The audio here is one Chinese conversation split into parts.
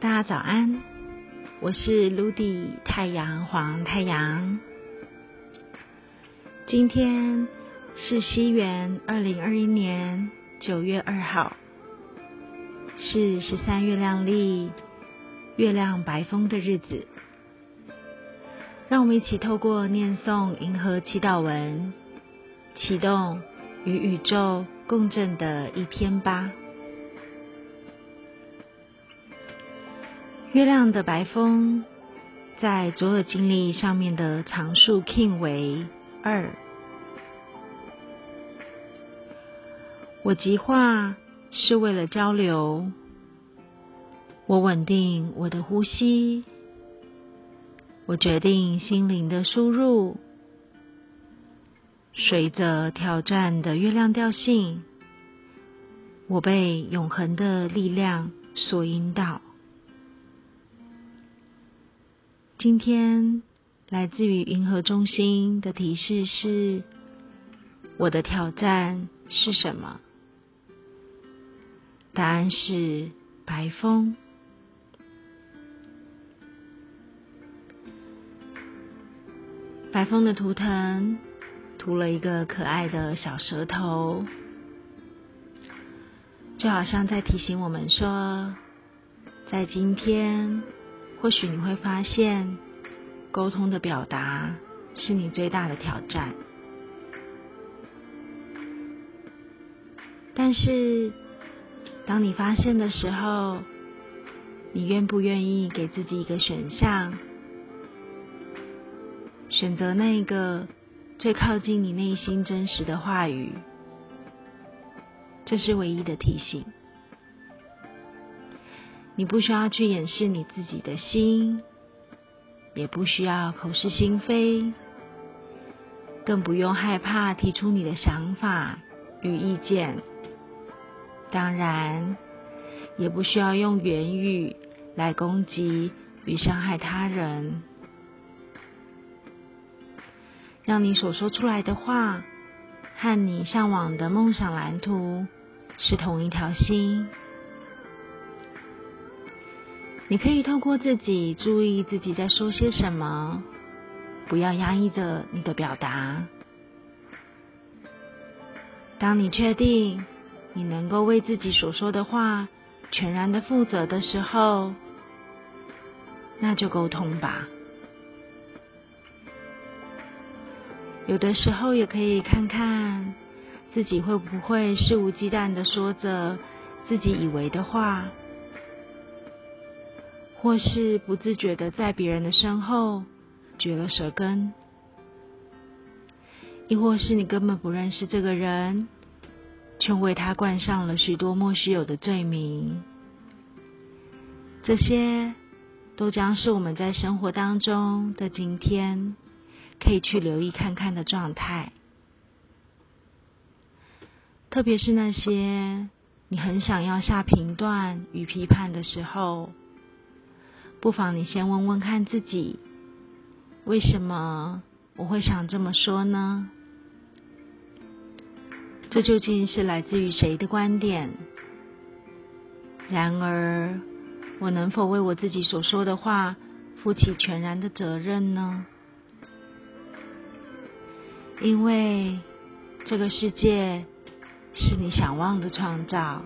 大家早安，我是 Ludy 太阳黄太阳。今天是西元二零二一年九月二号，是十三月亮历月亮白风的日子。让我们一起透过念诵银河祈祷文，启动与宇宙共振的一天吧。月亮的白风在左耳经历上面的常数 king 为二。我极化是为了交流，我稳定我的呼吸，我决定心灵的输入，随着挑战的月亮调性，我被永恒的力量所引导。今天来自于银河中心的提示是：我的挑战是什么？答案是白风。白风的图腾涂了一个可爱的小舌头，就好像在提醒我们说，在今天。或许你会发现，沟通的表达是你最大的挑战。但是，当你发现的时候，你愿不愿意给自己一个选项，选择那个最靠近你内心真实的话语？这是唯一的提醒。你不需要去掩饰你自己的心，也不需要口是心非，更不用害怕提出你的想法与意见。当然，也不需要用言语来攻击与伤害他人。让你所说出来的话，和你向往的梦想蓝图是同一条心。你可以透过自己注意自己在说些什么，不要压抑着你的表达。当你确定你能够为自己所说的话全然的负责的时候，那就沟通吧。有的时候也可以看看自己会不会肆无忌惮的说着自己以为的话。或是不自觉的在别人的身后掘了舌根，亦或是你根本不认识这个人，却为他冠上了许多莫须有的罪名。这些都将是我们在生活当中的今天可以去留意看看的状态，特别是那些你很想要下评断与批判的时候。不妨你先问问看自己，为什么我会想这么说呢？这究竟是来自于谁的观点？然而，我能否为我自己所说的话负起全然的责任呢？因为这个世界是你想望的创造，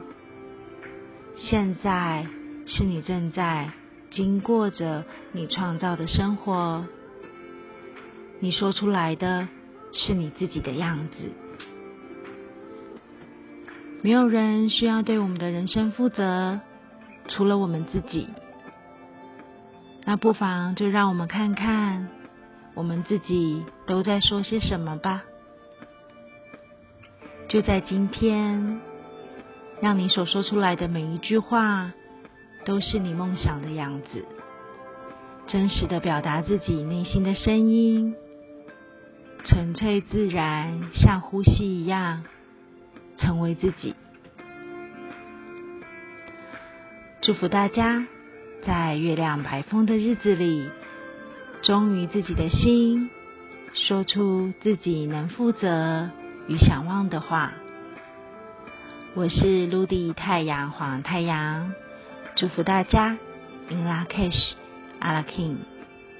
现在是你正在。经过着你创造的生活，你说出来的是你自己的样子。没有人需要对我们的人生负责，除了我们自己。那不妨就让我们看看，我们自己都在说些什么吧。就在今天，让你所说出来的每一句话。都是你梦想的样子，真实的表达自己内心的声音，纯粹自然，像呼吸一样，成为自己。祝福大家在月亮白风的日子里，忠于自己的心，说出自己能负责与想望的话。我是陆地太阳黄太阳。祝福大家，In La Cash，阿拉 King